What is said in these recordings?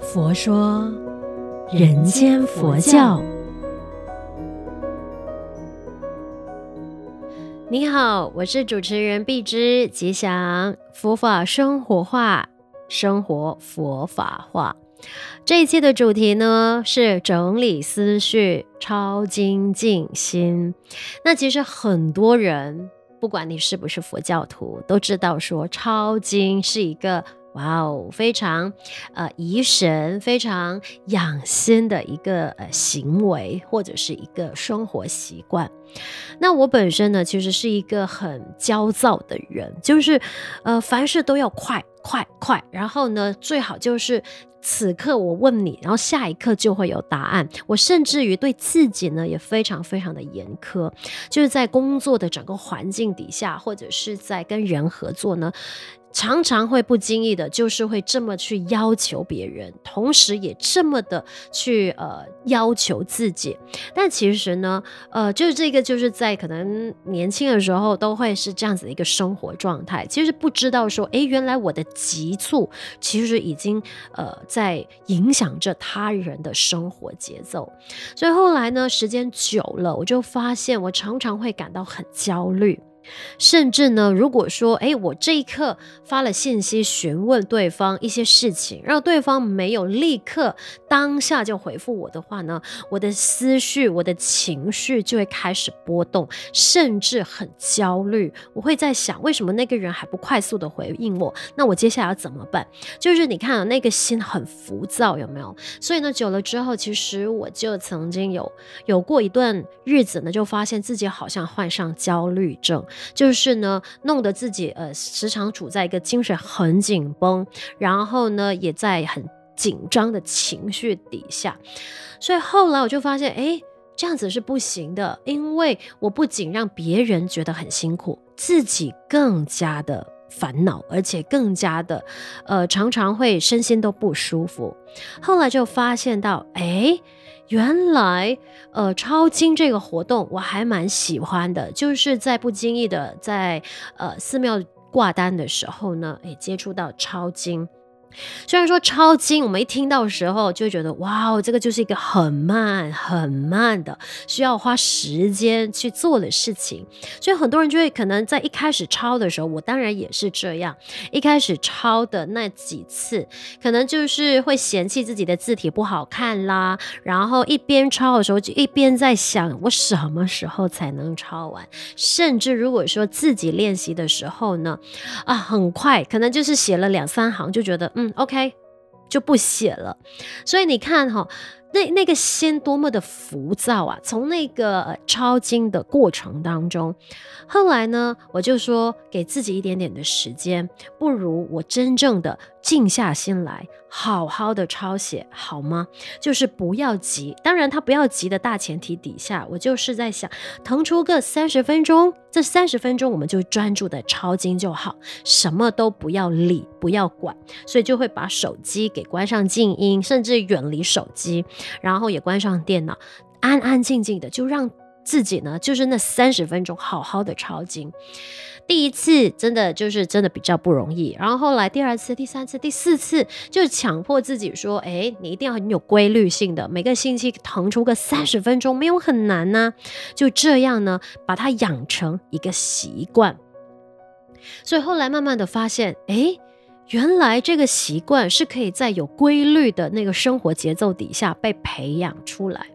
佛说人间佛教。你好，我是主持人碧之，吉祥佛法生活化，生活佛法化。这一期的主题呢，是整理思绪，抄经静心。那其实很多人，不管你是不是佛教徒，都知道说抄经是一个。哇哦，非常呃怡神、非常养心的一个呃行为，或者是一个生活习惯。那我本身呢，其实是一个很焦躁的人，就是呃凡事都要快快快，然后呢最好就是此刻我问你，然后下一刻就会有答案。我甚至于对自己呢也非常非常的严苛，就是在工作的整个环境底下，或者是在跟人合作呢。常常会不经意的，就是会这么去要求别人，同时也这么的去呃要求自己。但其实呢，呃，就是这个就是在可能年轻的时候都会是这样子的一个生活状态。其实不知道说，诶，原来我的急促其实已经呃在影响着他人的生活节奏。所以后来呢，时间久了，我就发现我常常会感到很焦虑。甚至呢，如果说，诶，我这一刻发了信息询问对方一些事情，让对方没有立刻当下就回复我的话呢，我的思绪、我的情绪就会开始波动，甚至很焦虑。我会在想，为什么那个人还不快速的回应我？那我接下来要怎么办？就是你看啊，那个心很浮躁，有没有？所以呢，久了之后，其实我就曾经有有过一段日子呢，就发现自己好像患上焦虑症。就是呢，弄得自己呃时常处在一个精神很紧绷，然后呢也在很紧张的情绪底下，所以后来我就发现，哎，这样子是不行的，因为我不仅让别人觉得很辛苦，自己更加的烦恼，而且更加的呃常常会身心都不舒服。后来就发现到，哎。原来，呃，抄经这个活动我还蛮喜欢的，就是在不经意的在呃寺庙挂单的时候呢，诶，接触到抄经。虽然说抄经，我们一听到的时候就觉得哇哦，这个就是一个很慢很慢的需要花时间去做的事情，所以很多人就会可能在一开始抄的时候，我当然也是这样，一开始抄的那几次，可能就是会嫌弃自己的字体不好看啦，然后一边抄的时候就一边在想，我什么时候才能抄完？甚至如果说自己练习的时候呢，啊，很快可能就是写了两三行就觉得嗯。嗯，OK，就不写了。所以你看哈，那那个心多么的浮躁啊！从那个抄经的过程当中，后来呢，我就说给自己一点点的时间，不如我真正的。静下心来，好好的抄写，好吗？就是不要急。当然，他不要急的大前提底下，我就是在想，腾出个三十分钟，这三十分钟我们就专注的抄经就好，什么都不要理，不要管。所以就会把手机给关上静音，甚至远离手机，然后也关上电脑，安安静静的，就让自己呢，就是那三十分钟好好的抄经。第一次真的就是真的比较不容易，然后后来第二次、第三次、第四次，就强迫自己说：“哎，你一定要很有规律性的，每个星期腾出个三十分钟，没有很难呐。”就这样呢，把它养成一个习惯。所以后来慢慢的发现，哎。原来这个习惯是可以在有规律的那个生活节奏底下被培养出来。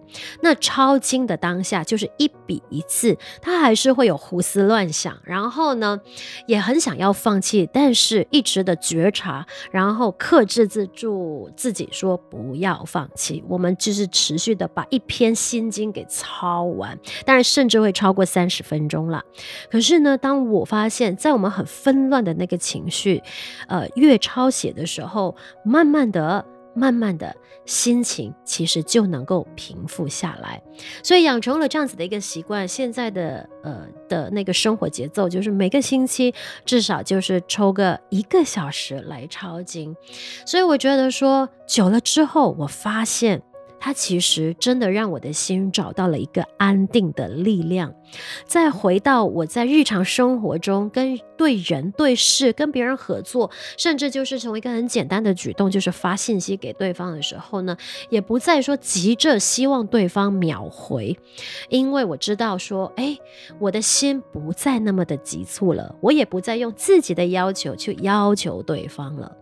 那抄经的当下就是一笔一次，他还是会有胡思乱想，然后呢，也很想要放弃，但是一直的觉察，然后克制自住自己说不要放弃。我们就是持续的把一篇心经给抄完，当然甚至会超过三十分钟了。可是呢，当我发现，在我们很纷乱的那个情绪，呃，越抄写的时候，慢慢的、慢慢的心情其实就能够平复下来，所以养成了这样子的一个习惯。现在的呃的那个生活节奏，就是每个星期至少就是抽个一个小时来抄经。所以我觉得说久了之后，我发现它其实真的让我的心找到了一个安定的力量。再回到我在日常生活中跟对人对事、跟别人合作，甚至就是从一个很简单的举动，就是发信息给对方的时候呢，也不再说急着希望对方秒回，因为我知道说，哎，我的心不再那么的急促了，我也不再用自己的要求去要求对方了。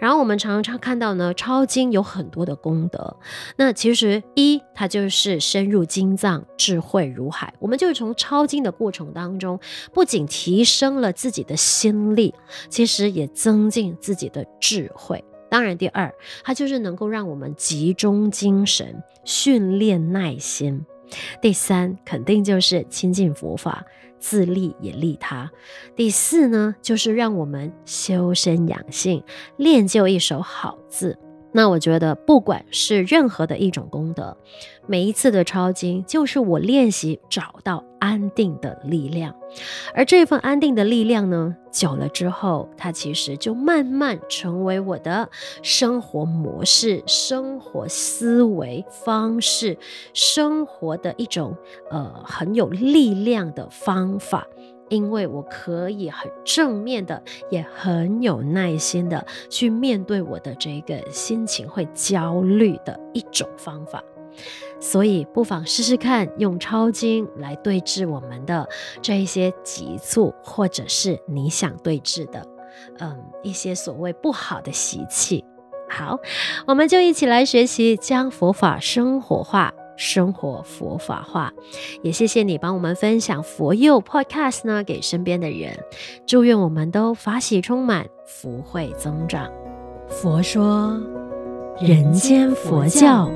然后我们常常看到呢，抄经有很多的功德，那其实一它就是深入经藏，智慧如海，我们就是。从抄经的过程当中，不仅提升了自己的心力，其实也增进自己的智慧。当然，第二，它就是能够让我们集中精神，训练耐心。第三，肯定就是亲近佛法，自利也利他。第四呢，就是让我们修身养性，练就一手好字。那我觉得，不管是任何的一种功德，每一次的抄经，就是我练习找到安定的力量。而这份安定的力量呢，久了之后，它其实就慢慢成为我的生活模式、生活思维方式、生活的一种呃很有力量的方法。因为我可以很正面的，也很有耐心的去面对我的这个心情会焦虑的一种方法，所以不妨试试看用抄经来对治我们的这一些急促，或者是你想对治的，嗯，一些所谓不好的习气。好，我们就一起来学习将佛法生活化。生活佛法化，也谢谢你帮我们分享佛佑 Podcast 呢，给身边的人。祝愿我们都法喜充满，福慧增长。佛说，人间佛教。